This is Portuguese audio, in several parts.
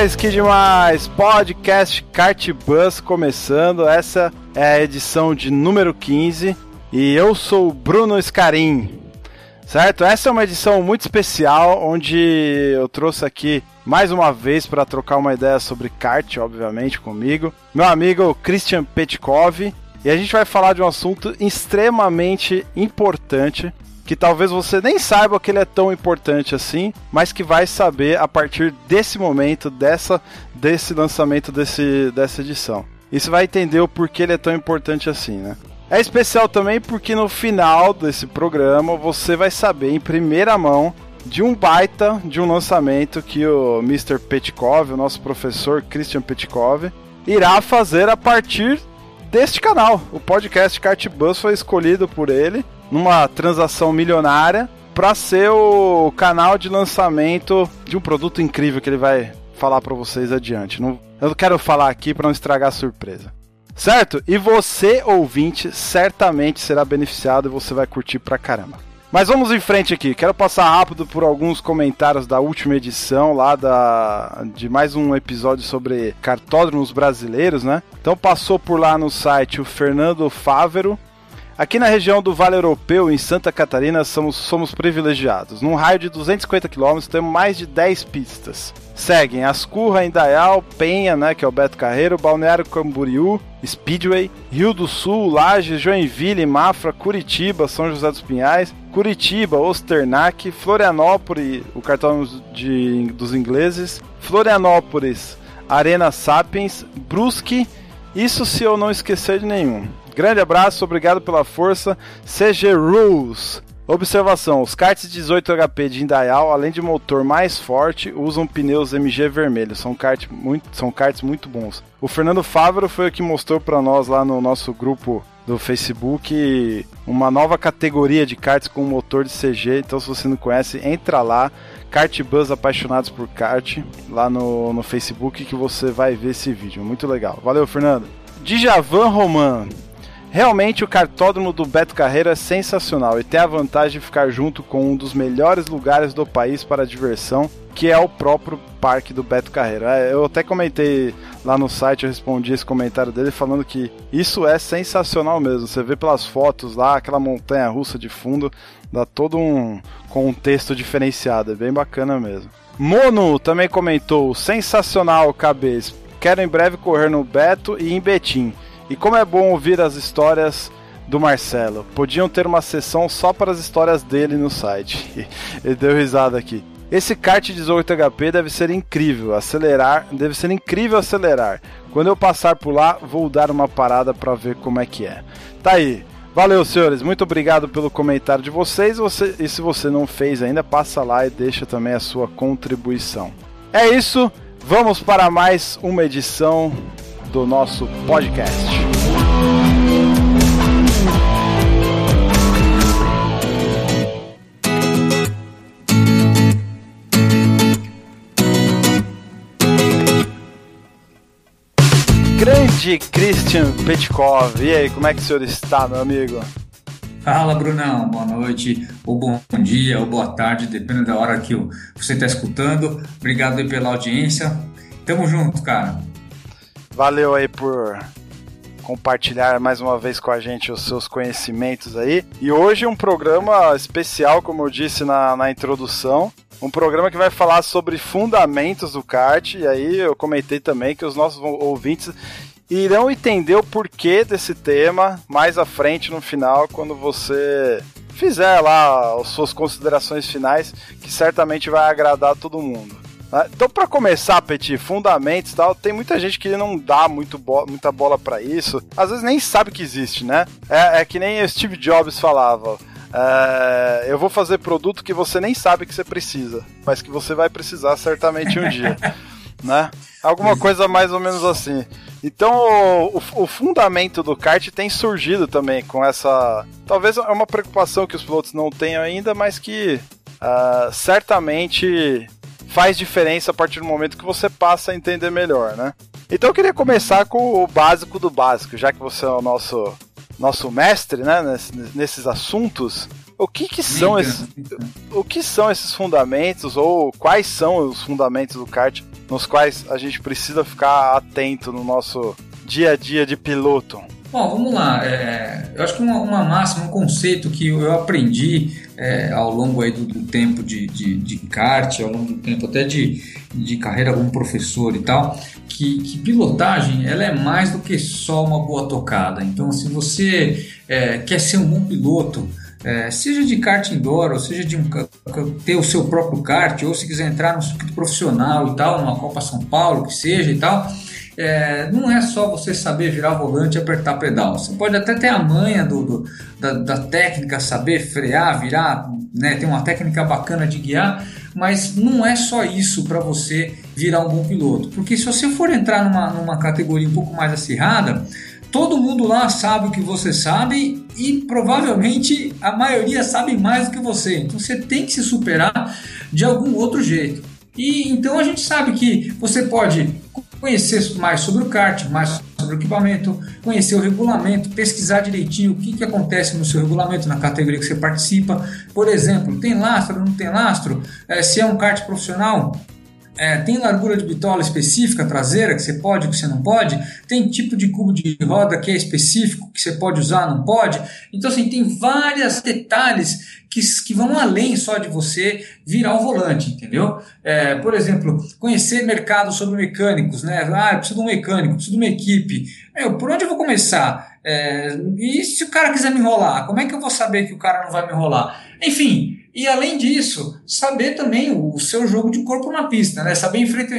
Demais, que demais! Podcast Kart Bus começando. Essa é a edição de número 15 e eu sou o Bruno Scarim. Certo? Essa é uma edição muito especial onde eu trouxe aqui mais uma vez para trocar uma ideia sobre kart, obviamente, comigo, meu amigo Christian Petkov, e a gente vai falar de um assunto extremamente importante que talvez você nem saiba que ele é tão importante assim, mas que vai saber a partir desse momento, dessa, desse lançamento desse, dessa edição. E você vai entender o porquê ele é tão importante assim, né? É especial também porque no final desse programa você vai saber em primeira mão de um baita de um lançamento que o Mr. Petkov, o nosso professor Christian Petkov, irá fazer a partir deste canal. O podcast Kart Bus foi escolhido por ele numa transação milionária para ser o canal de lançamento de um produto incrível que ele vai falar para vocês adiante. Não, eu quero falar aqui para não estragar a surpresa. Certo? E você, ouvinte, certamente será beneficiado e você vai curtir pra caramba. Mas vamos em frente aqui. Quero passar rápido por alguns comentários da última edição lá da de mais um episódio sobre cartódromos brasileiros, né? Então passou por lá no site o Fernando Fávero. Aqui na região do Vale Europeu, em Santa Catarina, somos, somos privilegiados. Num raio de 250 km, temos mais de 10 pistas. Seguem Ascurra, Indaial, Penha, né, que é o Beto Carreiro, Balneário Camboriú, Speedway, Rio do Sul, Lages, Joinville, Mafra, Curitiba, São José dos Pinhais, Curitiba, Osternac, Florianópolis, o cartão de, dos ingleses, Florianópolis, Arena Sapiens, Brusque, isso se eu não esquecer de nenhum. Grande abraço, obrigado pela força, CG Rules. Observação: os karts 18 HP de Indaial, além de motor mais forte, usam pneus MG vermelhos. São, kart muito, são karts muito bons. O Fernando Fávero foi o que mostrou para nós lá no nosso grupo do Facebook uma nova categoria de karts com motor de CG. Então, se você não conhece, entra lá. Kart Buzz Apaixonados por Kart, lá no, no Facebook, que você vai ver esse vídeo. Muito legal. Valeu, Fernando. Djavan Roman. Realmente o cartódromo do Beto Carreiro é sensacional e tem a vantagem de ficar junto com um dos melhores lugares do país para diversão, que é o próprio parque do Beto Carreiro. É, eu até comentei lá no site, eu respondi esse comentário dele falando que isso é sensacional mesmo. Você vê pelas fotos lá, aquela montanha russa de fundo, dá todo um contexto diferenciado, é bem bacana mesmo. Mono também comentou, sensacional, cabeça. Quero em breve correr no Beto e em Betim. E como é bom ouvir as histórias do Marcelo. Podiam ter uma sessão só para as histórias dele no site. Ele deu risada aqui. Esse kart 18 HP deve ser incrível, acelerar, deve ser incrível acelerar. Quando eu passar por lá, vou dar uma parada para ver como é que é. Tá aí. Valeu, senhores. Muito obrigado pelo comentário de vocês. Você, e se você não fez ainda, passa lá e deixa também a sua contribuição. É isso. Vamos para mais uma edição do nosso podcast. Grande Christian Petkov, e aí, como é que o senhor está, meu amigo? Fala, Brunão. Boa noite, ou bom dia, ou boa tarde, dependendo da hora que você está escutando. Obrigado pela audiência. Tamo junto, cara. Valeu aí por compartilhar mais uma vez com a gente os seus conhecimentos aí. E hoje um programa especial, como eu disse na, na introdução. Um programa que vai falar sobre fundamentos do kart. E aí eu comentei também que os nossos ouvintes irão entender o porquê desse tema mais à frente no final, quando você fizer lá as suas considerações finais, que certamente vai agradar todo mundo. Então, para começar, Petit, fundamentos e tal, tem muita gente que não dá muito bo muita bola para isso. Às vezes nem sabe que existe, né? É, é, que nem Steve Jobs falava. é, eu vou fazer produto que você nem sabe que você precisa, mas que você vai precisar certamente um dia. né? Alguma coisa mais ou menos assim. Então o, o, o, fundamento do kart tem surgido também com essa. Talvez é uma preocupação que os pilotos não tenham ainda, mas que uh, certamente faz diferença a partir do momento que você passa a entender melhor, né? Então eu queria começar com o básico do básico, já que você é o nosso, nosso mestre, né, nesses assuntos. O que, que são esses, o que são esses fundamentos ou quais são os fundamentos do kart nos quais a gente precisa ficar atento no nosso dia a dia de piloto? Bom, vamos lá. É, eu acho que uma, uma, máxima, um conceito que eu aprendi é, ao longo aí do, do tempo de, de, de, kart, ao longo do tempo até de, de carreira como professor e tal, que, que, pilotagem ela é mais do que só uma boa tocada. Então, se você é, quer ser um bom piloto, é, seja de kart indoor, ou seja de um, ter o seu próprio kart, ou se quiser entrar no circuito profissional e tal, numa Copa São Paulo, que seja e tal, é, não é só você saber virar volante e apertar pedal. Você pode até ter a manha do, do da, da, técnica, saber frear, virar, né, ter uma técnica bacana de guiar, mas não é só isso para você virar um bom piloto. Porque se você for entrar numa, numa categoria um pouco mais acirrada, todo mundo lá sabe o que você sabe e provavelmente a maioria sabe mais do que você. Então você tem que se superar de algum outro jeito. E então a gente sabe que você pode conhecer mais sobre o kart, mais sobre o equipamento, conhecer o regulamento, pesquisar direitinho o que, que acontece no seu regulamento, na categoria que você participa. Por exemplo, tem lastro, não tem lastro? É, se é um kart profissional, é, tem largura de bitola específica traseira que você pode, que você não pode? Tem tipo de cubo de roda que é específico que você pode usar, não pode? Então, assim, tem vários detalhes que, que vão além só de você virar o volante, entendeu? É, por exemplo, conhecer mercado sobre mecânicos, né? Ah, eu preciso de um mecânico, preciso de uma equipe. Meu, por onde eu vou começar? É, e se o cara quiser me enrolar? Como é que eu vou saber que o cara não vai me enrolar? Enfim, e além disso, saber também o seu jogo de corpo na pista, né? Saber enfrentar,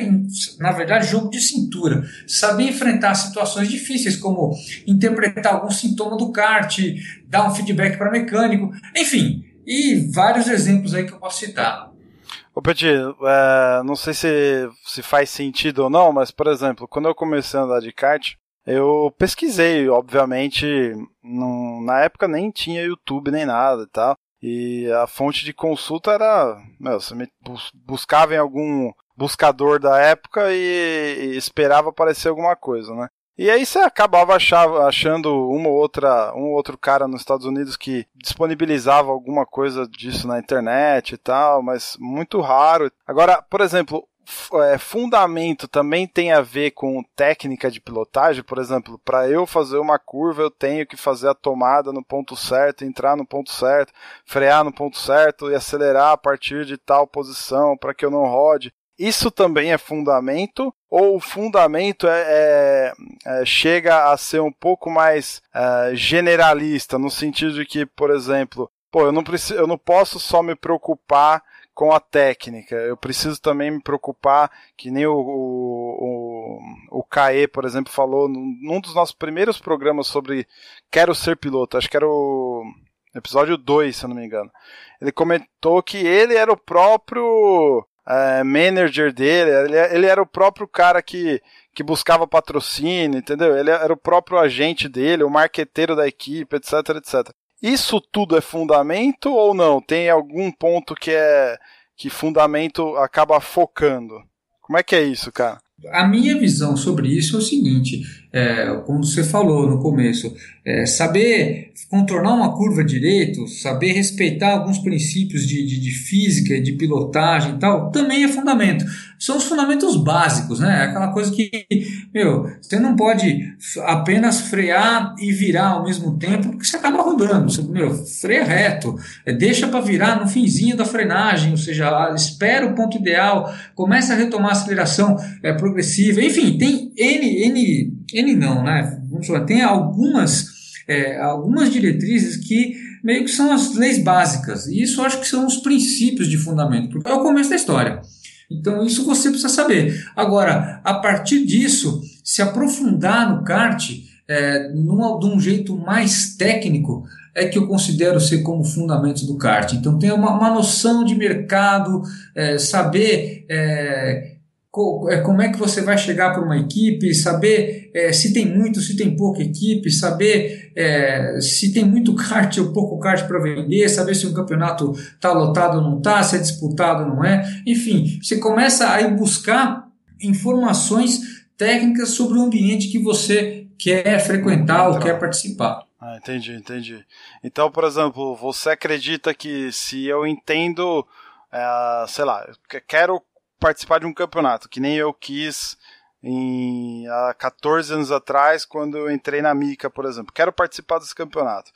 na verdade, jogo de cintura. Saber enfrentar situações difíceis, como interpretar algum sintoma do kart, dar um feedback para mecânico, enfim, e vários exemplos aí que eu posso citar. Ô Petit, é, não sei se, se faz sentido ou não, mas por exemplo, quando eu comecei a andar de kart, eu pesquisei, obviamente, na época nem tinha YouTube nem nada e tal. E a fonte de consulta era. Meu, você buscava em algum buscador da época e, e esperava aparecer alguma coisa, né? E aí você acabava achava, achando uma ou outra, um ou outro cara nos Estados Unidos que disponibilizava alguma coisa disso na internet e tal, mas muito raro. Agora, por exemplo, é, fundamento também tem a ver com técnica de pilotagem, por exemplo, para eu fazer uma curva eu tenho que fazer a tomada no ponto certo, entrar no ponto certo, frear no ponto certo e acelerar a partir de tal posição para que eu não rode. Isso também é fundamento ou o fundamento é, é, é, chega a ser um pouco mais é, generalista no sentido de que, por exemplo, pô, eu não preciso, eu não posso só me preocupar com a técnica. Eu preciso também me preocupar, que nem o, o, o, o Caê, por exemplo, falou num dos nossos primeiros programas sobre Quero Ser Piloto, acho que era o episódio 2, se eu não me engano. Ele comentou que ele era o próprio é, manager dele, ele, ele era o próprio cara que, que buscava patrocínio, entendeu? Ele era o próprio agente dele, o marqueteiro da equipe, etc, etc. Isso tudo é fundamento ou não? Tem algum ponto que é que fundamento acaba focando? Como é que é isso, cara? A minha visão sobre isso é o seguinte: é, como você falou no começo, é, saber contornar uma curva direito, saber respeitar alguns princípios de, de, de, física, de pilotagem e tal, também é fundamento. São os fundamentos básicos, né? Aquela coisa que, meu, você não pode apenas frear e virar ao mesmo tempo, porque você acaba rodando. Você, meu, freia reto, é, deixa para virar no finzinho da frenagem, ou seja, espera o ponto ideal, começa a retomar a aceleração é, progressiva, enfim, tem N, N N não, né? Vamos lá, tem algumas, é, algumas diretrizes que meio que são as leis básicas. E isso acho que são os princípios de fundamento, porque é o começo da história. Então isso você precisa saber. Agora, a partir disso, se aprofundar no kart, é, numa, de um jeito mais técnico, é que eu considero ser como fundamentos do kart. Então, ter uma, uma noção de mercado, é, saber é, como é que você vai chegar para uma equipe, saber é, se tem muito, se tem pouca equipe, saber é, se tem muito kart ou pouco kart para vender, saber se o campeonato está lotado ou não está, se é disputado ou não é. Enfim, você começa a ir buscar informações técnicas sobre o ambiente que você quer frequentar ou quer participar. Ah, entendi, entendi. Então, por exemplo, você acredita que se eu entendo, é, sei lá, quero participar de um campeonato, que nem eu quis em, há 14 anos atrás, quando eu entrei na Mica, por exemplo, quero participar desse campeonato.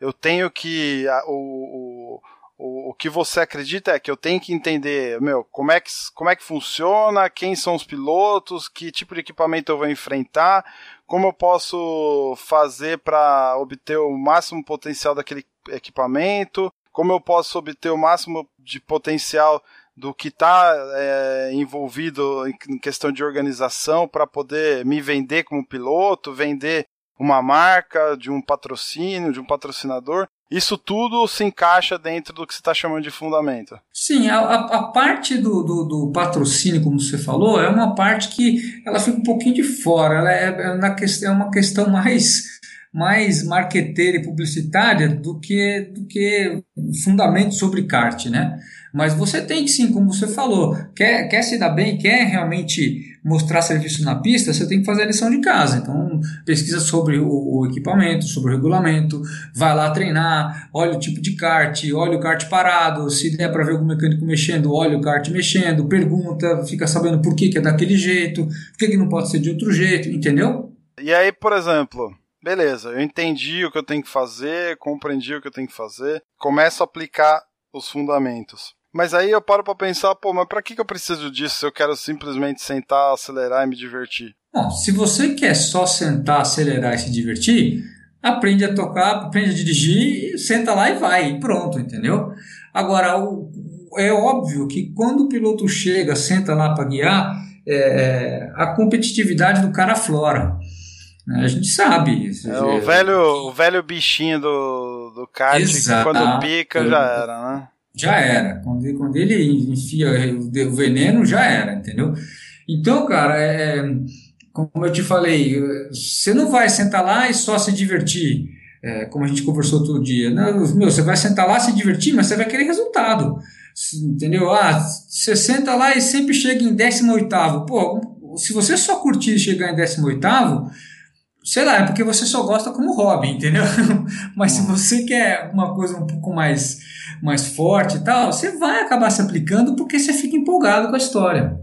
Eu tenho que. A, o, o, o que você acredita é que eu tenho que entender, meu, como é que, como é que funciona, quem são os pilotos, que tipo de equipamento eu vou enfrentar, como eu posso fazer para obter o máximo potencial daquele equipamento, como eu posso obter o máximo de potencial do que está é, envolvido em questão de organização para poder me vender como piloto, vender uma marca, de um patrocínio, de um patrocinador. Isso tudo se encaixa dentro do que você está chamando de fundamento. Sim, a, a parte do, do, do, patrocínio, como você falou, é uma parte que ela fica um pouquinho de fora. Ela é, é, na, é uma questão mais mais marqueteira e publicitária do que, do que fundamento sobre kart, né? Mas você tem que sim, como você falou, quer, quer se dar bem, quer realmente mostrar serviço na pista, você tem que fazer a lição de casa. Então, pesquisa sobre o, o equipamento, sobre o regulamento, vai lá treinar, olha o tipo de kart, olha o kart parado, se der para ver algum mecânico mexendo, olha o kart mexendo, pergunta, fica sabendo por que, que é daquele jeito, por que, que não pode ser de outro jeito, entendeu? E aí, por exemplo, beleza, eu entendi o que eu tenho que fazer, compreendi o que eu tenho que fazer, começo a aplicar os fundamentos. Mas aí eu paro para pensar, pô, mas para que, que eu preciso disso se eu quero simplesmente sentar, acelerar e me divertir? Bom, se você quer só sentar, acelerar e se divertir, aprende a tocar, aprende a dirigir, senta lá e vai, e pronto, entendeu? Agora, o, é óbvio que quando o piloto chega, senta lá para guiar, é, é, a competitividade do cara aflora. A gente sabe. É, o, velho, o velho bichinho do, do kart, que quando pica já era, né? Já era. Quando, quando ele enfia o veneno, já era, entendeu? Então, cara, é, como eu te falei, você não vai sentar lá e só se divertir, é, como a gente conversou todo dia. Não, meu, você vai sentar lá se divertir, mas você vai querer resultado. Entendeu? Ah, você senta lá e sempre chega em 18. Pô, se você só curtir chegar em 18, sei lá, é porque você só gosta como hobby, entendeu? Mas se você quer uma coisa um pouco mais, mais forte e tal, você vai acabar se aplicando porque você fica empolgado com a história.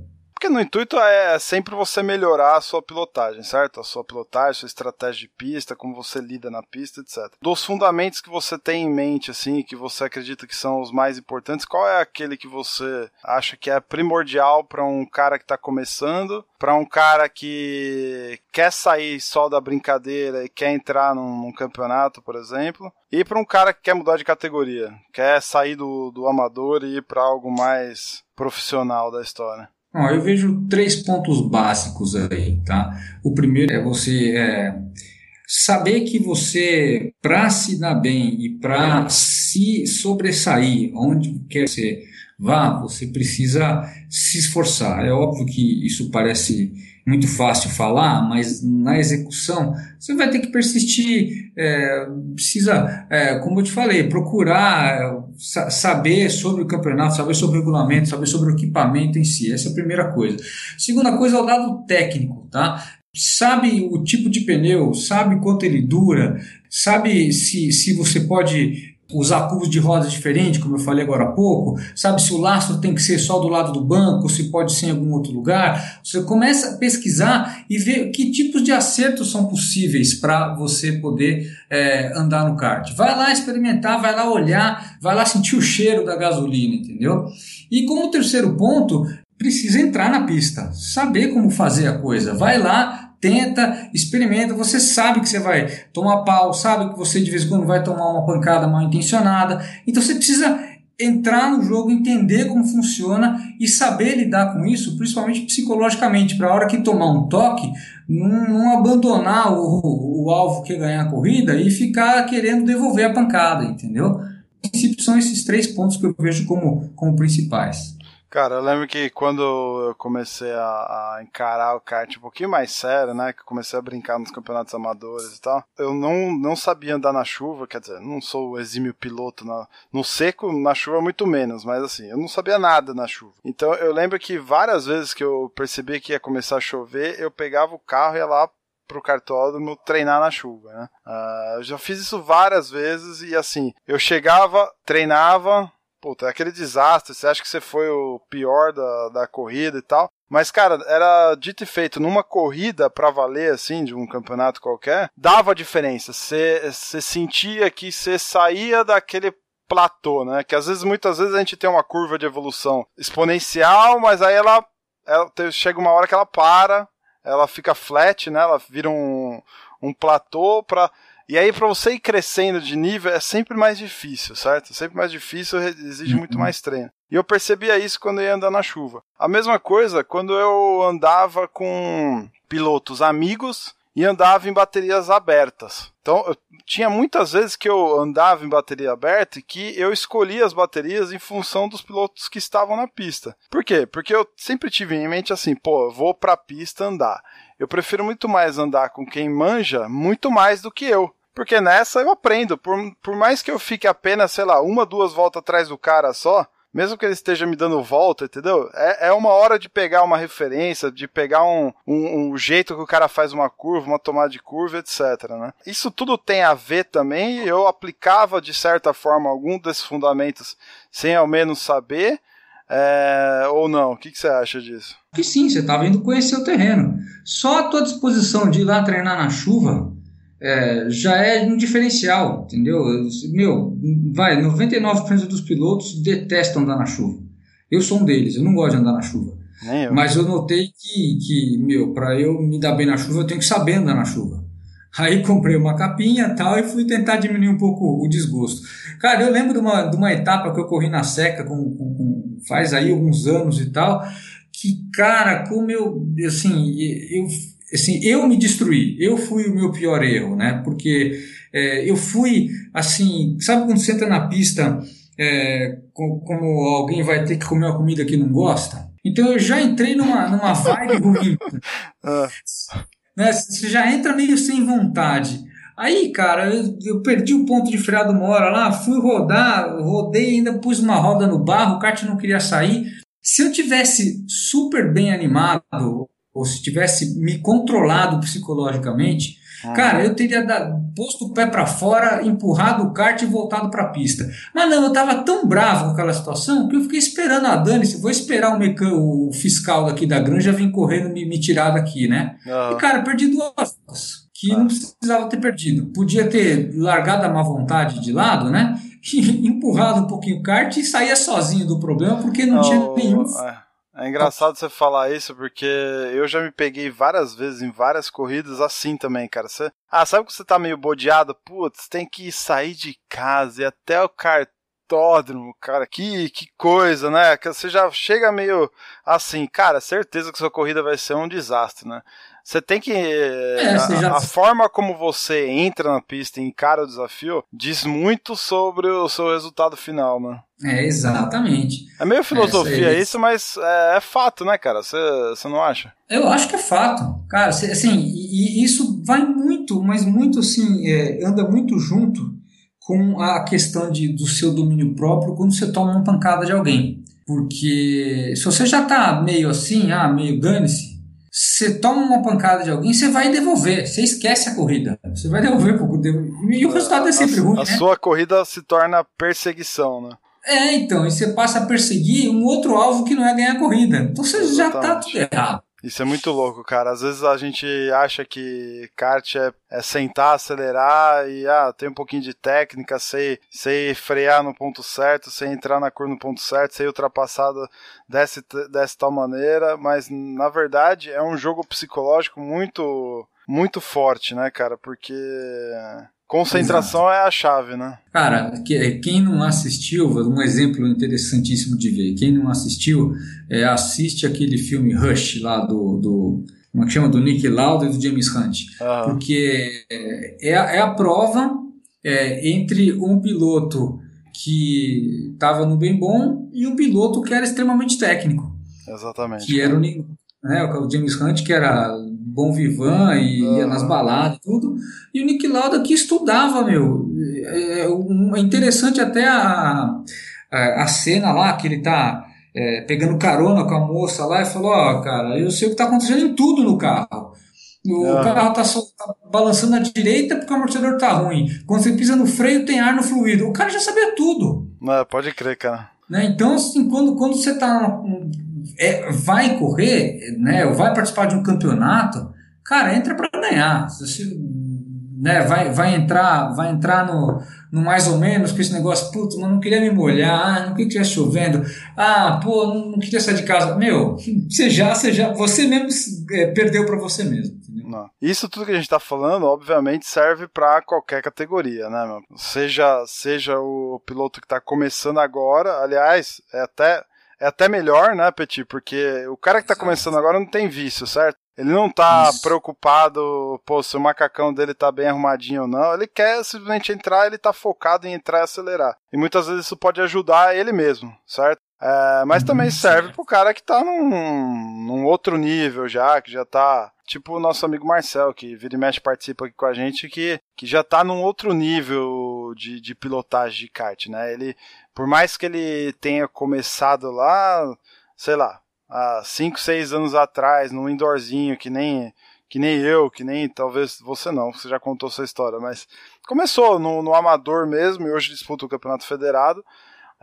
Porque no intuito é sempre você melhorar a sua pilotagem, certo? A sua pilotagem, sua estratégia de pista, como você lida na pista, etc. Dos fundamentos que você tem em mente, assim, que você acredita que são os mais importantes, qual é aquele que você acha que é primordial para um cara que está começando, para um cara que quer sair só da brincadeira e quer entrar num, num campeonato, por exemplo, e para um cara que quer mudar de categoria, quer sair do, do amador e ir para algo mais profissional da história? Bom, eu vejo três pontos básicos aí, tá? O primeiro é você é, saber que você, para se dar bem e para se sobressair onde quer ser vá, você precisa se esforçar. É óbvio que isso parece muito fácil falar, mas na execução você vai ter que persistir, é, precisa, é, como eu te falei, procurar sa saber sobre o campeonato, saber sobre o regulamento, saber sobre o equipamento em si. Essa é a primeira coisa. Segunda coisa é o lado técnico, tá? Sabe o tipo de pneu, sabe quanto ele dura, sabe se, se você pode usar cubos de rodas diferentes, como eu falei agora há pouco, sabe se o lastro tem que ser só do lado do banco, se pode ser em algum outro lugar. Você começa a pesquisar e ver que tipos de acertos são possíveis para você poder é, andar no kart. Vai lá experimentar, vai lá olhar, vai lá sentir o cheiro da gasolina, entendeu? E como terceiro ponto, precisa entrar na pista, saber como fazer a coisa. Vai lá, tenta, experimenta, você sabe que você vai tomar pau, sabe que você de vez em quando vai tomar uma pancada mal intencionada, então você precisa entrar no jogo, entender como funciona e saber lidar com isso, principalmente psicologicamente, para a hora que tomar um toque, não, não abandonar o, o, alvo que é ganhar a corrida e ficar querendo devolver a pancada, entendeu? Em princípio, são esses três pontos que eu vejo como, como principais. Cara, eu lembro que quando eu comecei a, a, encarar o kart um pouquinho mais sério, né? Que eu comecei a brincar nos campeonatos amadores e tal, eu não, não sabia andar na chuva, quer dizer, não sou exímio piloto na, no seco, na chuva muito menos, mas assim, eu não sabia nada na chuva. Então eu lembro que várias vezes que eu percebi que ia começar a chover, eu pegava o carro e ia lá pro cartódromo treinar na chuva, né? Uh, eu já fiz isso várias vezes e assim, eu chegava, treinava, puta, é aquele desastre, você acha que você foi o pior da, da corrida e tal. Mas, cara, era dito e feito, numa corrida pra valer, assim, de um campeonato qualquer, dava diferença. Você sentia que você saía daquele platô, né? Que às vezes, muitas vezes, a gente tem uma curva de evolução exponencial, mas aí ela, ela chega uma hora que ela para, ela fica flat, né? Ela vira um, um platô pra e aí, para você ir crescendo de nível, é sempre mais difícil, certo? Sempre mais difícil, exige uhum. muito mais treino. E eu percebia isso quando eu ia andar na chuva. A mesma coisa quando eu andava com pilotos amigos e andava em baterias abertas. Então, eu, tinha muitas vezes que eu andava em bateria aberta e que eu escolhia as baterias em função dos pilotos que estavam na pista. Por quê? Porque eu sempre tive em mente assim, pô, eu vou pra pista andar. Eu prefiro muito mais andar com quem manja muito mais do que eu. Porque nessa eu aprendo. Por, por mais que eu fique apenas, sei lá, uma, duas voltas atrás do cara só, mesmo que ele esteja me dando volta, entendeu? É, é uma hora de pegar uma referência, de pegar um, um, um, jeito que o cara faz uma curva, uma tomada de curva, etc. Né? Isso tudo tem a ver também. Eu aplicava de certa forma algum desses fundamentos sem ao menos saber. É, ou não? O que, que você acha disso? Que sim, você estava indo conhecer o terreno. Só a tua disposição de ir lá treinar na chuva é, já é um diferencial, entendeu? Meu, vai, 99% dos pilotos detestam andar na chuva. Eu sou um deles, eu não gosto de andar na chuva. Eu. Mas eu notei que, que meu, para eu me dar bem na chuva, eu tenho que saber andar na chuva. Aí comprei uma capinha tal e fui tentar diminuir um pouco o desgosto. Cara, eu lembro de uma, de uma etapa que eu corri na seca com, com, com faz aí alguns anos e tal, que, cara, como eu, assim, eu, assim, eu me destruí, eu fui o meu pior erro, né? Porque é, eu fui, assim, sabe quando você entra na pista é, como alguém vai ter que comer uma comida que não gosta? Então eu já entrei numa, numa vibe ruim. Ah. né? Você já entra meio sem vontade. Aí, cara, eu, eu, perdi o ponto de freado uma hora lá, fui rodar, rodei, ainda pus uma roda no barro, o kart não queria sair. Se eu tivesse super bem animado, ou se tivesse me controlado psicologicamente, ah. cara, eu teria dado, posto o pé para fora, empurrado o kart e voltado para a pista. Mas não, eu estava tão bravo com aquela situação que eu fiquei esperando a Dani, se vou esperar o, mecan, o fiscal daqui da granja vir correndo me, me tirar daqui, né? Ah. E cara, perdi duas que não precisava ter perdido. Podia ter largado a má vontade de lado, né? E empurrado um pouquinho o kart e saía sozinho do problema porque não, não tinha nenhum. É, é engraçado você falar isso porque eu já me peguei várias vezes em várias corridas assim também, cara. Você, ah, sabe que você tá meio bodeado? Putz, tem que sair de casa e até o cartódromo, cara. Que, que coisa, né? Que você já chega meio assim, cara, certeza que sua corrida vai ser um desastre, né? Você tem que. É, a, já... a, forma como você entra na pista e encara o desafio diz muito sobre o seu resultado final, né? É, exatamente. É meio filosofia é, isso, mas é, é, fato, né, cara? Você não acha? Eu acho que é fato. Cara, assim, e, e isso vai muito, mas muito assim, é, anda muito junto com a questão de, do seu domínio próprio quando você toma uma pancada de alguém. Porque se você já tá meio assim, ah, meio dane-se, você toma uma pancada de alguém, você vai devolver, você esquece a corrida. Você vai devolver pouco e o resultado é sempre a, ruim. A né? sua corrida se torna perseguição, né? É, então, e você passa a perseguir um outro alvo que não é ganhar a corrida. Então você Exatamente. já tá tudo errado. Isso é muito louco, cara. Às vezes a gente acha que kart é, é sentar, acelerar e ah, tem um pouquinho de técnica, sei, sei frear no ponto certo, sei entrar na curva no ponto certo, sei ultrapassar dessa, dessa tal maneira, mas na verdade é um jogo psicológico muito muito forte, né, cara? Porque Concentração Exato. é a chave, né? Cara, quem não assistiu, um exemplo interessantíssimo de ver. Quem não assistiu, é, assiste aquele filme Rush lá do, do como é que chama? Do Nick Lauda e do James Hunt. Uhum. Porque é, é, a, é a prova é, entre um piloto que estava no bem bom e um piloto que era extremamente técnico. Exatamente. Que era o, né, o James Hunt, que era bom vivan e uhum. ia nas baladas e tudo. E o Nick Lauda que estudava, meu. É, é, é interessante até a, a, a, cena lá que ele tá é, pegando carona com a moça lá e falou, ó, oh, cara, eu sei o que tá acontecendo em tudo no carro. O uhum. carro tá, tá, balançando à direita porque o amortecedor tá ruim. Quando você pisa no freio, tem ar no fluido. O cara já sabia tudo. Não, pode crer, cara. Né? Então, assim, quando, quando você tá é, vai correr, né, vai participar de um campeonato, cara, entra para ganhar. Você, né, vai, vai entrar, vai entrar no, no mais ou menos com esse negócio, putz, mas não queria me molhar, ah, não queria que chovendo, ah, pô, não, não, queria sair de casa. Meu, você já, você já, você mesmo é, perdeu para você mesmo. Isso tudo que a gente está falando, obviamente, serve para qualquer categoria, né? Meu? Seja, seja o piloto que está começando agora, aliás, é até é até melhor, né, Petit? Porque o cara que tá começando agora não tem vício, certo? Ele não tá Isso. preocupado, pô, se o macacão dele tá bem arrumadinho ou não. Ele quer simplesmente entrar, ele tá focado em entrar e acelerar. E muitas vezes isso pode ajudar ele mesmo, certo? É, mas também serve pro cara que tá num, num outro nível já, que já tá Tipo o nosso amigo Marcel, que vira e mexe participa aqui com a gente, que, que já tá num outro nível de, de pilotagem de kart, né? Ele, por mais que ele tenha começado lá, sei lá, há 5, 6 anos atrás, num indoorzinho, que nem, que nem eu, que nem talvez você não, você já contou sua história, mas começou no, no amador mesmo e hoje disputa o Campeonato Federado.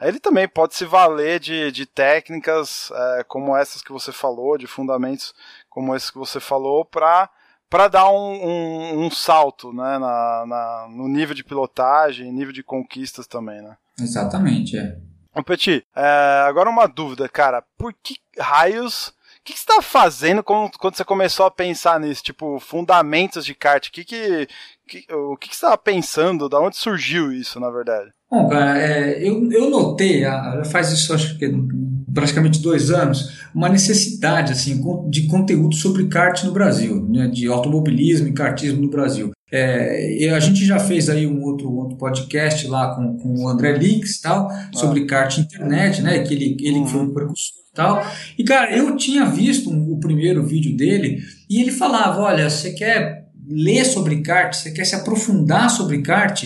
Ele também pode se valer de, de técnicas é, como essas que você falou, de fundamentos como esse que você falou, para para dar um, um, um, salto né, na, na, no nível de pilotagem, nível de conquistas também, né? Exatamente, é. Ô Petit, é, agora uma dúvida, cara. Por que raios... O que, que você estava fazendo quando, quando, você começou a pensar nisso? Tipo, fundamentos de kart. Que que, que, o que, que você estava pensando? Da onde surgiu isso, na verdade? Bom, cara, é, eu, eu notei, faz isso acho que praticamente dois anos, uma necessidade assim de conteúdo sobre kart no Brasil, né, de automobilismo e kartismo no Brasil. É, a gente já fez aí um outro, um outro podcast lá com, com o André Lix tal, sobre ah. kart internet, né? Que ele, ele foi um uhum. precursor e tal. E, cara, eu tinha visto um, o primeiro vídeo dele e ele falava: olha, você quer ler sobre kart, você quer se aprofundar sobre kart,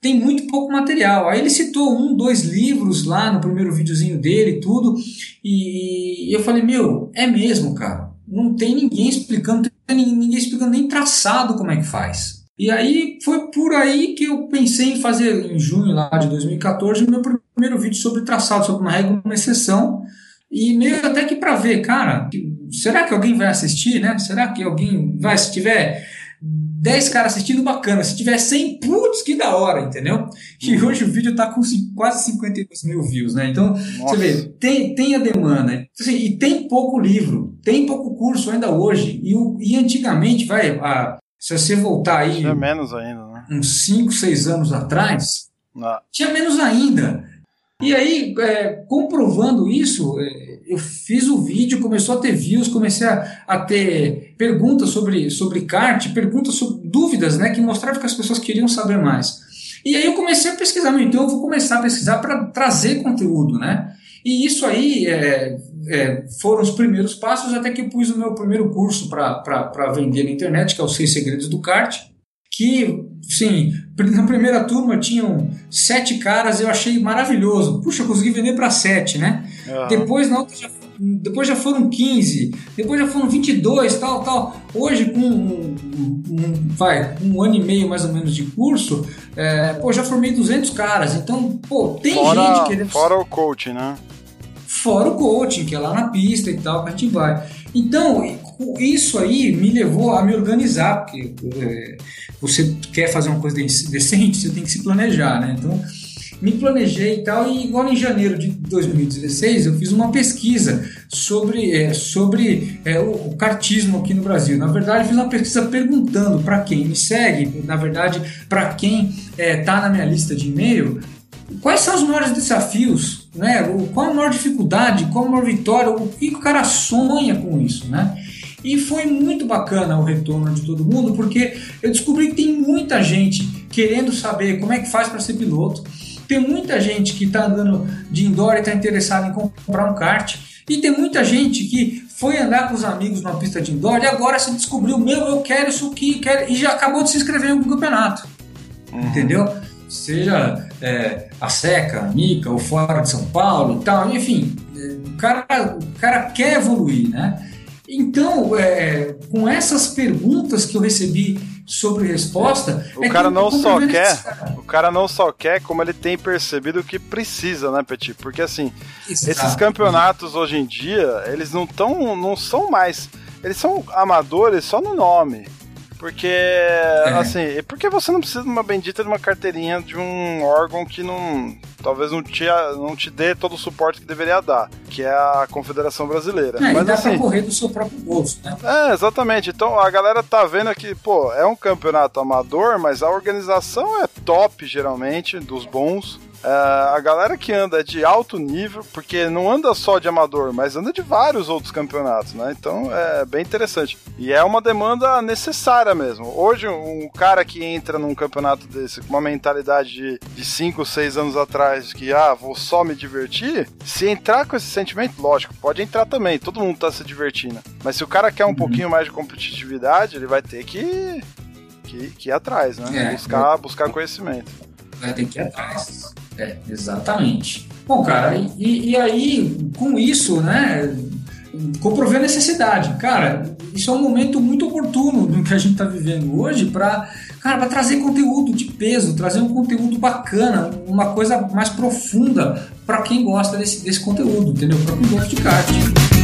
tem muito pouco material. Aí ele citou um, dois livros lá no primeiro videozinho dele e tudo. E eu falei, meu, é mesmo, cara. Não tem ninguém explicando, não tem ninguém explicando nem traçado como é que faz. E aí foi por aí que eu pensei em fazer, em junho lá de 2014, o meu primeiro vídeo sobre traçado, sobre uma regra, uma exceção. E meio até que para ver, cara, será que alguém vai assistir, né? Será que alguém vai, se tiver 10 caras assistindo, bacana. Se tiver 100, putz, que da hora, entendeu? E uhum. hoje o vídeo tá com quase 52 mil views, né? Então, Nossa. você vê, tem, tem a demanda. Assim, e tem pouco livro, tem pouco curso ainda hoje. E, e antigamente, vai, a, se você voltar aí. Tinha menos ainda, né? Uns 5, 6 anos atrás, Não. tinha menos ainda. E aí, é, comprovando isso, é, eu fiz o vídeo, começou a ter views, comecei a, a, ter perguntas sobre, sobre kart, perguntas sobre dúvidas, né, que mostravam que as pessoas queriam saber mais. E aí eu comecei a pesquisar, então eu vou começar a pesquisar para trazer conteúdo, né? E isso aí é, é, foram os primeiros passos até que eu pus o meu primeiro curso para vender na internet, que é os Seis Segredos do Kart, que, sim, na primeira turma tinham sete caras, eu achei maravilhoso. Puxa, eu consegui vender para sete, né? Uhum. Depois na outra já, depois já foram 15, depois já foram 22, tal, tal. Hoje, com um, um, vai, um ano e meio mais ou menos de curso, é, pô, já formei 200 caras. Então, pô, tem fora, gente querendo... Fora o coaching, né? Fora o coaching, que é lá na pista e tal, que a gente vai. Então, isso aí me levou a me organizar, porque é, você quer fazer uma coisa decente, você tem que se planejar, né? Então, me planejei e tal, e igual em janeiro de 2016 eu fiz uma pesquisa sobre, é, sobre é, o, o cartismo aqui no Brasil. Na verdade, fiz uma pesquisa perguntando para quem me segue, na verdade, para quem está é, na minha lista de e-mail, quais são os maiores desafios, né? Qual a maior dificuldade, qual a maior vitória, o que o cara sonha com isso, né? E foi muito bacana o retorno de todo mundo, porque eu descobri que tem muita gente querendo saber como é que faz para ser piloto. Tem muita gente que está andando de indoor e está interessada em comprar um kart. E tem muita gente que foi andar com os amigos numa pista de indoor e agora se descobriu, meu, eu quero isso aqui, quero... e já acabou de se inscrever no campeonato. Uhum. Entendeu? Seja é, a Seca, a Mica, o Fora de São Paulo e tal, enfim, o cara, o cara quer evoluir, né? Então, é, com essas perguntas que eu recebi sobre resposta, o é cara não só quer, o cara não só quer, como ele tem percebido que precisa, né, Petit? Porque assim, Exato. esses campeonatos hoje em dia, eles não tão, não são mais, eles são amadores só no nome. Porque, é. assim, porque você não precisa de uma bendita de uma carteirinha de um órgão que não. Talvez não te, não te dê todo o suporte que deveria dar, que é a Confederação Brasileira. É, Mas, dá assim, pra correr do seu próprio bolso, né? É, exatamente. Então a galera tá vendo que, pô, é um campeonato amador, mas a organização é top, geralmente, dos bons. Uh, a galera que anda de alto nível, porque não anda só de amador, mas anda de vários outros campeonatos, né? Então é bem interessante. E é uma demanda necessária mesmo. Hoje, um cara que entra num campeonato desse com uma mentalidade de 5, 6 anos atrás, que ah, vou só me divertir, se entrar com esse sentimento, lógico, pode entrar também, todo mundo tá se divertindo. Mas se o cara quer um uhum. pouquinho mais de competitividade, ele vai ter que, que, que ir atrás, né? É, buscar, buscar conhecimento. Vai ter que ir atrás. É, exatamente. Bom, cara, e, e aí, com isso, né, comprovei a necessidade. Cara, isso é um momento muito oportuno no que a gente está vivendo hoje para cara, para trazer conteúdo de peso, trazer um conteúdo bacana, uma coisa mais profunda para quem gosta desse, desse conteúdo, entendeu? Para quem gosta de kart.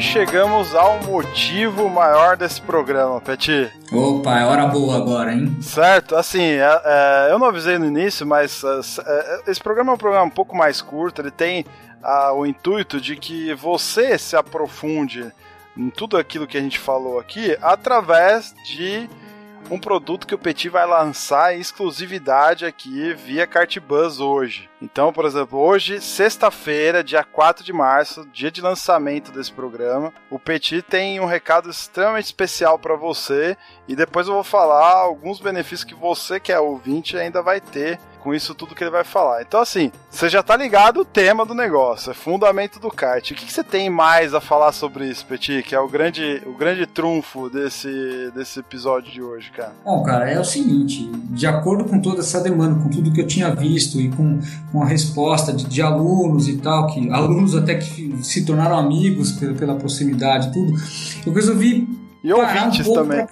Que chegamos ao motivo maior desse programa, Peti. Opa, é hora boa agora, hein? Certo, assim, é, é, eu não avisei no início, mas é, é esse programa é um programa um pouco mais curto, ele tem o intuito de que você se aprofunde em tudo aquilo que a gente falou aqui através de um produto que o Petit vai lançar em exclusividade aqui via Cartbuzz hoje. Então, por exemplo, hoje, sexta-feira, dia 4 de março, dia de lançamento desse programa, o Petit tem um recado extremamente especial para você e depois eu vou falar alguns benefícios que você que é ouvinte ainda vai ter com isso tudo que ele vai falar. Então, assim, você já tá ligado o tema do negócio, é fundamento do kart. O que, que você tem mais a falar sobre isso, Petit, que é o grande, o grande trunfo desse, desse episódio de hoje, cara? Bom, cara, é o seguinte, de acordo com toda essa demanda, com tudo que eu tinha visto e com, com a resposta de, de alunos e tal, que alunos até que se tornaram amigos pela, pela proximidade e tudo, eu resolvi e ouvintes um também.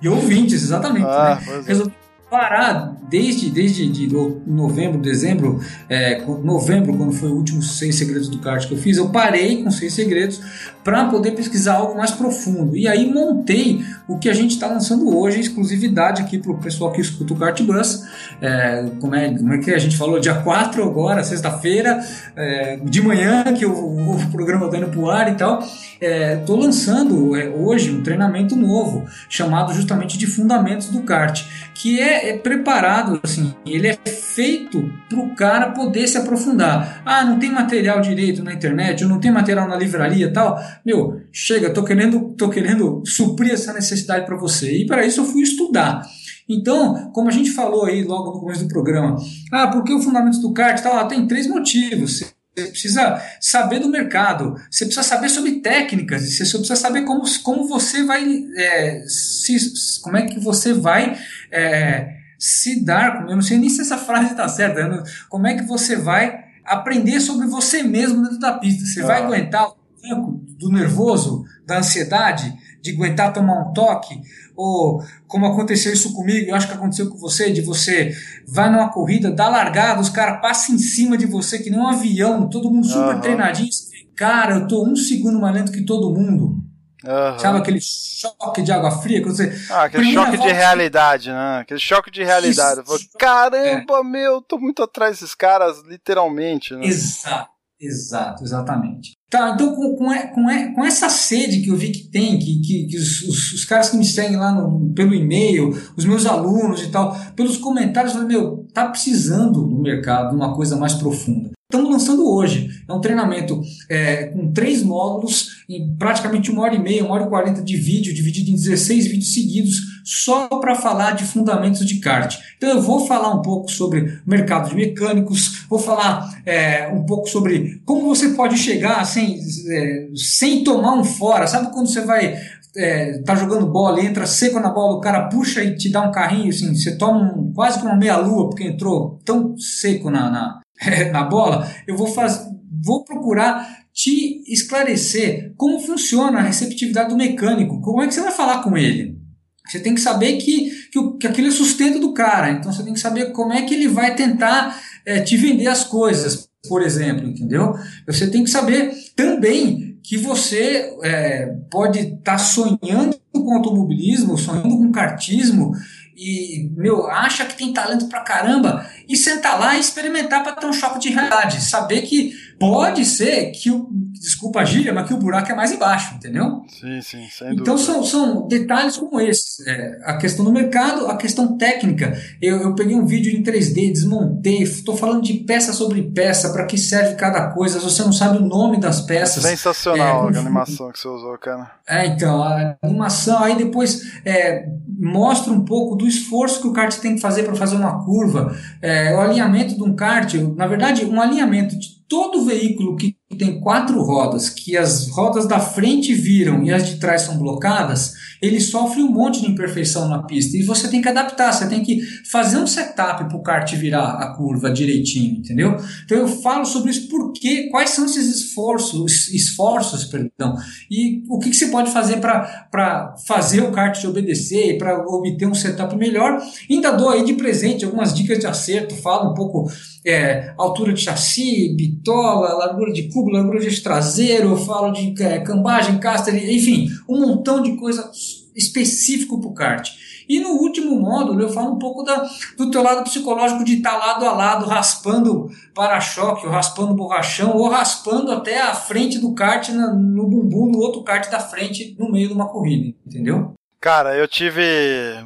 E ouvintes, exatamente. Ah, né? É. Resolvi parar desde, desde de novembro, dezembro, é, novembro, quando foi o último Seis Segredos do Kart que eu fiz, eu parei com Seis Segredos para poder pesquisar algo mais profundo. E aí montei o que a gente está lançando hoje, exclusividade aqui para o pessoal que escuta o Kart Bus. É, como, é, como é que a gente falou? Dia 4 agora, sexta-feira, é, de manhã, que o, o programa está indo para o ar e tal. Estou é, lançando é, hoje um treinamento novo, chamado justamente de Fundamentos do Kart, que é é, preparado, assim, ele é feito para o cara poder se aprofundar. Ah, não tem material direito na internet, ou não tem material na livraria tal. Meu, chega, tô querendo, tô querendo suprir essa necessidade para você. E para isso eu fui estudar. Então, como a gente falou aí logo no começo do programa, ah, por que o fundamento do kart tal? Ah, tem três motivos. Você precisa saber do mercado, você precisa saber sobre técnicas, você precisa saber como, como você vai é, se, como é que você vai é, se dar, eu não sei nem se essa frase está certa, não, como é que você vai aprender sobre você mesmo dentro da pista. Você ah. vai aguentar o tempo do nervoso, da ansiedade, de aguentar tomar um toque, ou como aconteceu isso comigo, eu acho que aconteceu com você, de você vai numa corrida, dá largada, os caras passam em cima de você que nem um avião, todo mundo super treinadinho. Cara, eu tô um segundo mais lento que todo mundo. Uhum. Sabe aquele choque de água fria? Quando você, ah, aquele choque de realidade, né? Aquele choque de realidade. Isso, Caramba, é. meu, tô muito atrás desses caras, literalmente. Né? Exato, exato, exatamente. Tá, então com, com, com, com essa sede que eu vi que tem, que, que, que os, os, os, caras que me seguem lá no, pelo e-mail, os meus alunos e tal, pelos comentários, eu falei, meu, tá precisando no mercado uma coisa mais profunda. Estamos lançando hoje. É um treinamento é, com três módulos, em praticamente uma hora e meia, uma hora e quarenta de vídeo, dividido em 16 vídeos seguidos, só para falar de fundamentos de kart. Então eu vou falar um pouco sobre mercado de mecânicos, vou falar é, um pouco sobre como você pode chegar sem, é, sem tomar um fora. Sabe quando você vai é, tá jogando bola, entra seco na bola, o cara puxa e te dá um carrinho, assim, você toma um, quase que uma meia-lua, porque entrou tão seco na, na, na bola, eu vou fazer, vou procurar te esclarecer como funciona a receptividade do mecânico, como é que você vai falar com ele. Você tem que saber que, que, que aquilo é sustento do cara, então você tem que saber como é que ele vai tentar é, te vender as coisas, por exemplo, entendeu? Você tem que saber também que você é, pode estar tá sonhando com automobilismo, sonhando com kartismo, e, meu, acha que tem talento pra caramba e sentar lá e experimentar para ter um choque de realidade. Saber que pode ser que o. Desculpa a gíria, mas que o buraco é mais embaixo, entendeu? Sim, sim, sem Então são, são detalhes como esses. É, a questão do mercado, a questão técnica. Eu, eu peguei um vídeo em 3D, desmontei, estou falando de peça sobre peça, para que serve cada coisa. Você não sabe o nome das peças. Sensacional é, a animação que você usou, cara. É, então, a animação, aí depois é, mostra um pouco do esforço que o kart tem que fazer para fazer uma curva, é, o alinhamento de um kart, na verdade, um alinhamento de todo veículo que tem quatro rodas, que as rodas da frente viram e as de trás são blocadas, ele sofre um monte de imperfeição na pista. E você tem que adaptar, você tem que fazer um setup para o kart virar a curva direitinho, entendeu? Então eu falo sobre isso porque, quais são esses esforços, esforços perdão, e o que, que você pode fazer para fazer o kart te obedecer e para obter um setup melhor. Ainda dou aí de presente algumas dicas de acerto, falo um pouco é, altura de chassi, bitola, largura de cubo, largura de traseiro, eu falo de é, cambagem, caster, enfim, um montão de coisa específico para o kart. E no último módulo eu falo um pouco da, do teu lado psicológico de estar tá lado a lado, raspando para-choque, ou raspando borrachão, ou raspando até a frente do kart na, no bumbum do outro kart da frente no meio de uma corrida, entendeu? Cara, eu tive.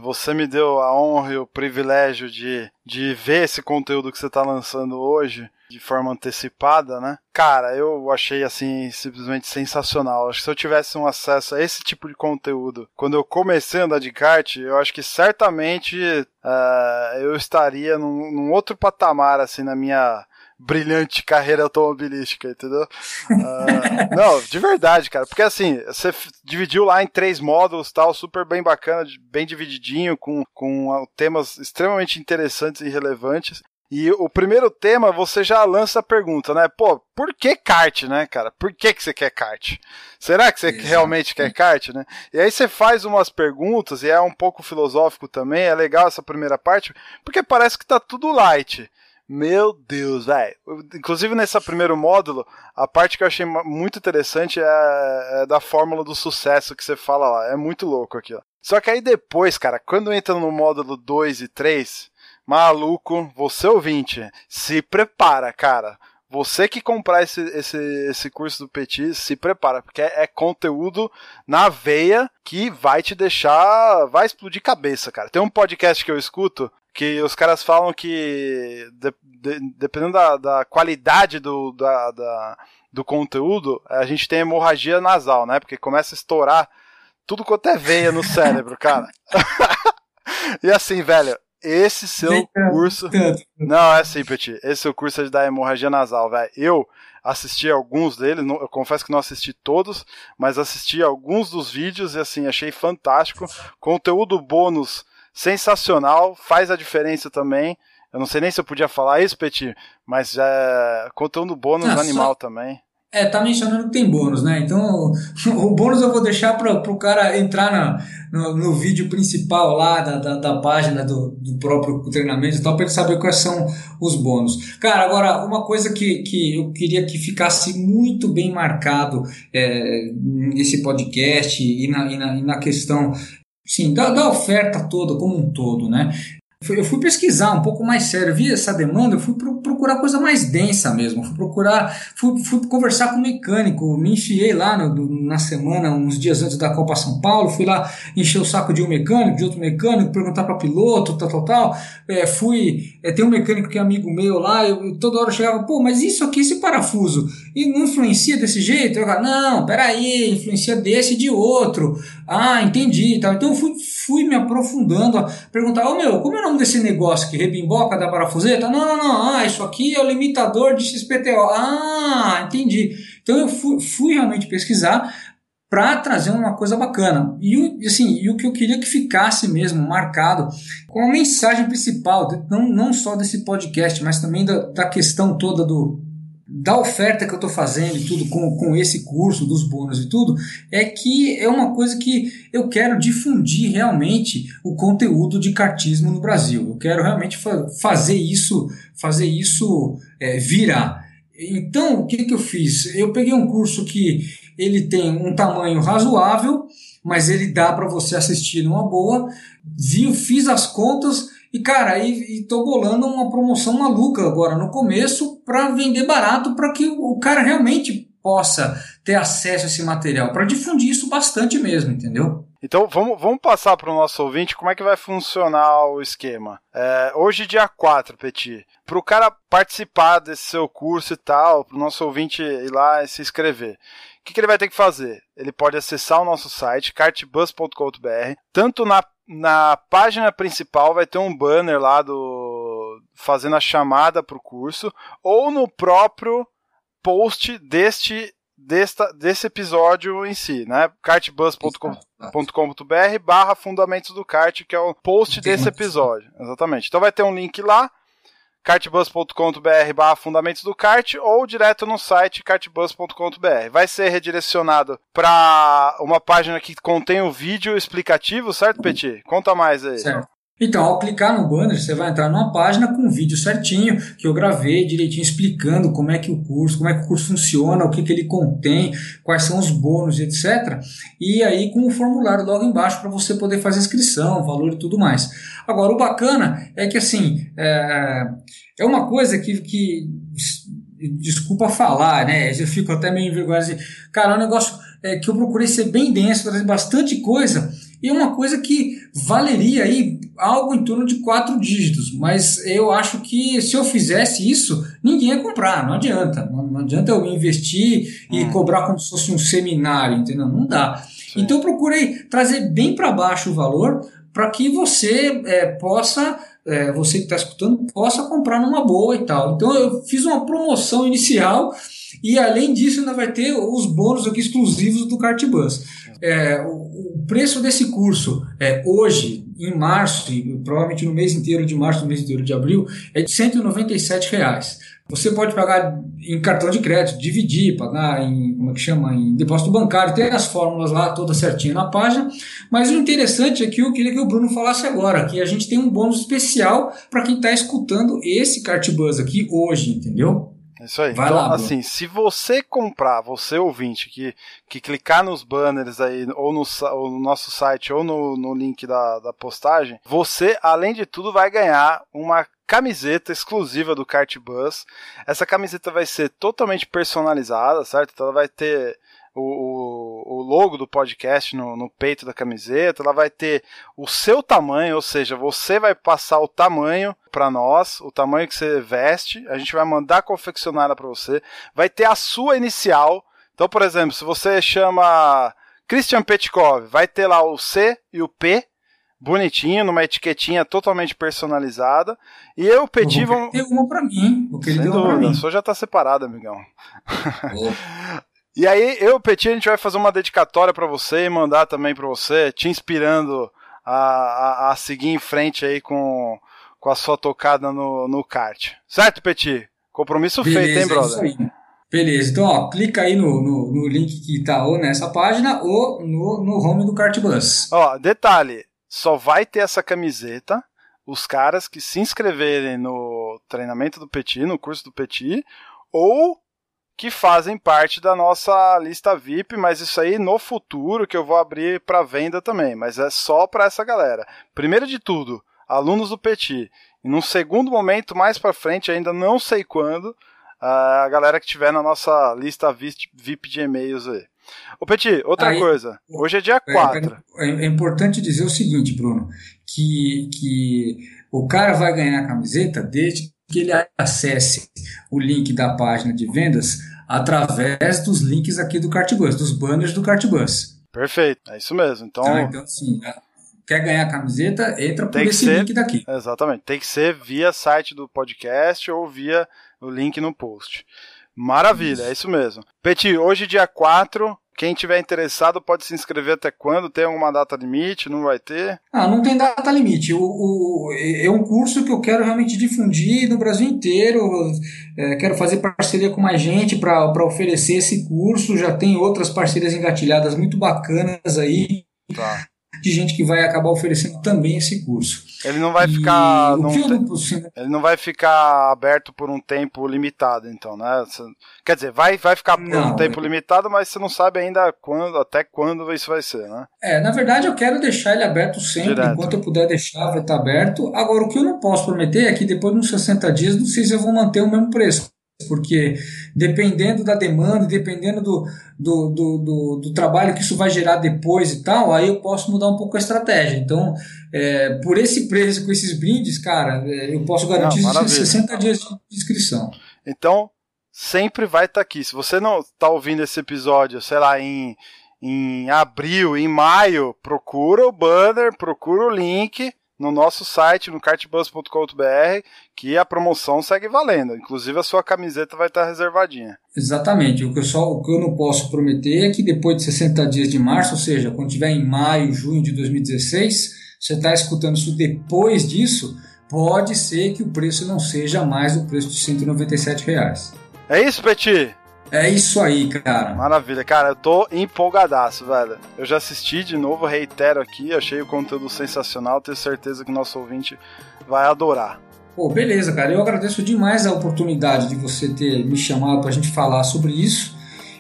Você me deu a honra e o privilégio de, de ver esse conteúdo que você está lançando hoje de forma antecipada, né? Cara, eu achei assim simplesmente sensacional. Acho que se eu tivesse um acesso a esse tipo de conteúdo quando eu comecei a andar de kart, eu acho que certamente uh, eu estaria num, num outro patamar assim na minha brilhante carreira automobilística, entendeu? Uh, não, de verdade, cara. Porque assim, você dividiu lá em três módulos tal, super bem bacana, bem divididinho, com, com temas extremamente interessantes e relevantes. E o primeiro tema, você já lança a pergunta, né? Pô, por que kart, né, cara? Por que, que você quer kart? Será que você Exato. realmente quer kart, né? E aí você faz umas perguntas, e é um pouco filosófico também, é legal essa primeira parte, porque parece que tá tudo light. Meu Deus, velho. Inclusive nesse primeiro módulo, a parte que eu achei muito interessante é, é, da fórmula do sucesso que você fala lá. É muito louco aqui, ó. Só que aí depois, cara, quando entra no módulo 2 e 3, maluco, você ouvinte, se prepara, cara. Você que comprar esse, esse, esse curso do Petit, se prepara, porque é, é, conteúdo na veia que vai te deixar. vai explodir cabeça, cara. Tem um podcast que eu escuto que os caras falam que de, de, dependendo da, da qualidade do, da, da, do conteúdo, a gente tem hemorragia nasal, né? Porque começa a estourar tudo quanto é veia no cérebro, cara. e assim, velho, esse seu curso. Não, é assim, Petit. Esse seu curso é de dar hemorragia nasal, velho. Eu assisti alguns deles, eu confesso que não assisti todos, mas assisti alguns dos vídeos e assim, achei fantástico. Conteúdo bônus sensacional, faz a diferença também. Eu não sei nem se eu podia falar isso, Petit, mas é conteúdo bônus não, animal só, também. É, tá mencionando que tem bônus, né? Então, o bônus eu vou deixar para o cara entrar na, no, no, vídeo principal lá da, da, da página do, do, próprio treinamento e tal, para ele saber quais são os bônus. Cara, agora, uma coisa que, que eu queria que ficasse muito bem marcado é, nesse podcast e na, e na, e na questão sim, da, da, oferta toda como um todo, né? Eu fui pesquisar um pouco mais sério, vi essa demanda, eu fui procurar coisa mais densa mesmo, fui procurar, fui, fui conversar com o mecânico, me enfiei lá no, na semana, uns dias antes da Copa São Paulo, fui lá encher o saco de um mecânico, de outro mecânico, perguntar para piloto, tal, tal, tal. É, fui, é, tem um mecânico que é amigo meu lá, eu, eu toda hora eu chegava, pô, mas isso aqui, esse parafuso, e não influencia desse jeito? Eu falava, não, peraí, influencia desse e de outro. Ah, entendi, tal. Então eu fui, fui me aprofundando, perguntar, ô oh, meu, como é o nome desse negócio que rebimboca da parafuseta? Não, não, não, ah, isso aqui é o limitador de XPTO. Ah, entendi. Então eu fui, fui realmente pesquisar para trazer uma coisa bacana. E, assim, e o que eu queria que ficasse mesmo marcado com a mensagem principal, não, não só desse podcast, mas também da, da questão toda do, da oferta que eu estou fazendo e tudo com, com esse curso, dos bônus e tudo, é que é uma coisa que eu quero difundir realmente o conteúdo de cartismo no Brasil. Eu quero realmente fa fazer isso, fazer isso é, virar. Então, o que, que eu fiz? Eu peguei um curso que ele tem um tamanho razoável, mas ele dá para você assistir numa boa. Vi, fiz as contas e, cara, aí tô bolando uma promoção maluca agora no começo para vender barato para que o cara realmente possa ter acesso a esse material, para difundir isso bastante mesmo, entendeu? Então vamos, vamos passar para o nosso ouvinte como é que vai funcionar o esquema. É, hoje, dia 4, Petit, para o cara participar desse seu curso e tal, para o nosso ouvinte ir lá e se inscrever. O que, que ele vai ter que fazer? Ele pode acessar o nosso site, cartbus.com.br, tanto na na página principal vai ter um banner lá do fazendo a chamada para o curso ou no próprio post deste desta, desse episódio em si, né? cartbus.com.br barra fundamentos do kart, que é o post desse episódio. Exatamente. Então vai ter um link lá kartbus.com.br barra fundamentos do kart ou direto no site kartbus.com.br. Vai ser redirecionado para uma página que contém o vídeo explicativo, certo, Petit? Conta mais aí. Certo. Então, ao clicar no banner, você vai entrar numa página com um vídeo certinho, que eu gravei direitinho explicando como é que o curso, como é que o curso funciona, o que, que ele contém, quais são os bônus, etc. E aí com o formulário logo embaixo para você poder fazer inscrição, valor e tudo mais. Agora, o bacana é que assim, é, é uma coisa que, que desculpa falar, né? Eu fico até meio envergonhado. Assim, cara, é um negócio é, que eu procurei ser bem denso, trazer bastante coisa e uma coisa que valeria aí algo em torno de quatro dígitos, mas eu acho que se eu fizesse isso, ninguém ia comprar, não adianta. Não, não adianta eu investir e hum. cobrar como se fosse um seminário, entendeu? Não dá. Sim. Então eu procurei trazer bem para baixo o valor para que você é, possa, é, você que está escutando, possa comprar numa boa e tal. Então eu fiz uma promoção inicial e além disso ainda vai ter os bônus aqui exclusivos do Cartbus. É, o, o, preço desse curso é, hoje, em março, e provavelmente no mês inteiro de março, no mês inteiro de abril, é de 197 reais. Você pode pagar em cartão de crédito, dividir, pagar em, como é que chama, em depósito bancário, tem as fórmulas lá todas certinho na página. Mas o interessante é que eu queria que o Bruno falasse agora, que a gente tem um bônus especial para quem está escutando esse Cartbus aqui hoje, entendeu? Isso aí. Vai então, lá, assim, se você comprar, você ouvinte, que, que clicar nos banners aí, ou no, ou no nosso site, ou no, no link da, da postagem, você, além de tudo, vai ganhar uma camiseta exclusiva do Kart Bus. Essa camiseta vai ser totalmente personalizada, certo? Então ela vai ter o, o, logo do podcast no, no, peito da camiseta, ela vai ter o seu tamanho, ou seja, você vai passar o tamanho para nós, o tamanho que você veste, a gente vai mandar confeccionada para você, vai ter a sua inicial. Então, por exemplo, se você chama Christian Petkov, vai ter lá o C e o P bonitinho, numa etiquetinha totalmente personalizada. E eu pedi vão. Tem uma pra mim. Sem dúvida, a sua já tá separada, amigão. E aí, eu, Petit, a gente vai fazer uma dedicatória para você e mandar também para você, te inspirando a, a, a, seguir em frente aí com, com a sua tocada no, no kart. Certo, Petit? Compromisso Beleza, feito, hein, brother? Beleza, então ó, clica aí no, no, no link que tá ou nessa página ou no, no home do Cartbus. Ó, detalhe, só vai ter essa camiseta os caras que se inscreverem no treinamento do Petit, no curso do Petit, ou que fazem parte da nossa lista VIP, mas isso aí no futuro que eu vou abrir para venda também, mas é só para essa galera. Primeiro de tudo, alunos do Petit. E num segundo momento, mais para frente, ainda não sei quando, a galera que tiver na nossa lista VIP de e-mails aí. Ô Petit, outra aí, coisa. Hoje é dia 4. É, é, é, importante dizer o seguinte, Bruno, que, que o cara vai ganhar a camiseta desde que ele acesse o link da página de vendas através dos links aqui do Cartbus, dos banners do Cartbus. Perfeito, é isso mesmo. Então, ah, então assim, quer ganhar a camiseta, entra por esse ser, link daqui. Exatamente, tem que ser via site do podcast ou via o link no post. Maravilha, isso. é isso mesmo. Peti, hoje dia 4, quem tiver interessado pode se inscrever até quando? Tem alguma data limite? Não vai ter? Ah, não tem data limite. O, o é um curso que eu quero realmente difundir no Brasil inteiro. É, quero fazer parceria com mais gente para oferecer esse curso. Já tem outras parcerias engatilhadas muito bacanas aí. Tá de gente que vai acabar oferecendo também esse curso. Ele não vai ficar. Não, ele não vai ficar aberto por um tempo limitado, então, né? Quer dizer, vai, vai ficar por não, um tempo é... limitado, mas você não sabe ainda quando, até quando isso vai ser, né? É, na verdade eu quero deixar ele aberto sempre, Direto. enquanto eu puder deixar, vai estar aberto. Agora, o que eu não posso prometer é que depois de uns 60 dias, não sei se eu vou manter o mesmo preço porque dependendo da demanda, dependendo do, do, do, do, do, trabalho que isso vai gerar depois e tal, aí eu posso mudar um pouco a estratégia. Então, é, por esse preço, com esses brindes, cara, é, eu posso garantir não, 60 dias de inscrição. Então, sempre vai estar tá aqui. Se você não está ouvindo esse episódio, sei lá, em, em abril, em maio, procura o banner, procura o link no nosso site, no cartbus.com.br, que a promoção segue valendo. Inclusive a sua camiseta vai estar reservadinha. Exatamente. O que, eu só, o que eu não posso prometer é que depois de 60 dias de março, ou seja, quando tiver em maio, junho de 2016, você está escutando isso depois disso, pode ser que o preço não seja mais o preço de 197 reais. É isso, Petit? É isso aí, cara. Maravilha, cara, eu tô empolgadaço, velho. Eu já assisti de novo, reitero aqui, achei o conteúdo sensacional, tenho certeza que o nosso ouvinte vai adorar. Pô, beleza, cara. Eu agradeço demais a oportunidade de você ter me chamado para a gente falar sobre isso.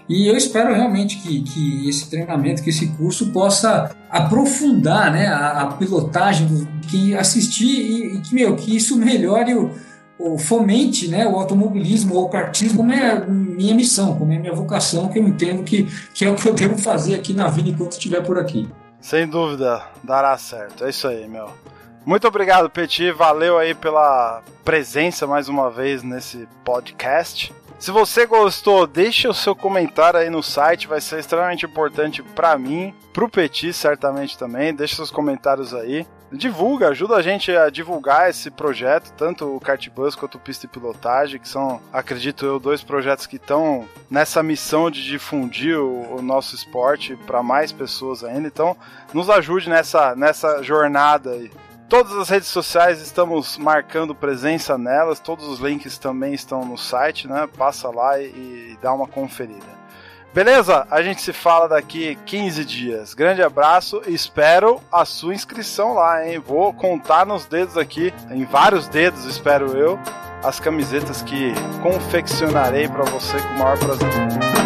E eu espero realmente que, que esse treinamento, que esse curso possa aprofundar né, a, a pilotagem do que assistir e, e, que, meu, que isso melhore o, o fomente né, o automobilismo ou o kartismo como é minha missão, como é minha vocação, que eu entendo que, que é o que eu devo fazer aqui na vida enquanto estiver por aqui. Sem dúvida, dará certo. É isso aí, meu. Muito obrigado, Petit. Valeu aí pela presença mais uma vez nesse podcast. Se você gostou, deixe o seu comentário aí no site, vai ser extremamente importante para mim, pro Petit certamente também. Deixe seus comentários aí divulga, ajuda a gente a divulgar esse projeto, tanto o Kartbus quanto o Pista e Pilotagem, que são, acredito eu, dois projetos que estão nessa missão de difundir o, o nosso esporte para mais pessoas ainda. Então, nos ajude nessa, nessa jornada aí. Todas as redes sociais estamos marcando presença nelas, todos os links também estão no site, né? Passa lá e, e dá uma conferida. Beleza? A gente se fala daqui 15 dias. Grande abraço e espero a sua inscrição lá, hein? Vou contar nos dedos aqui, em vários dedos, espero eu, as camisetas que confeccionarei para você com o maior prazer.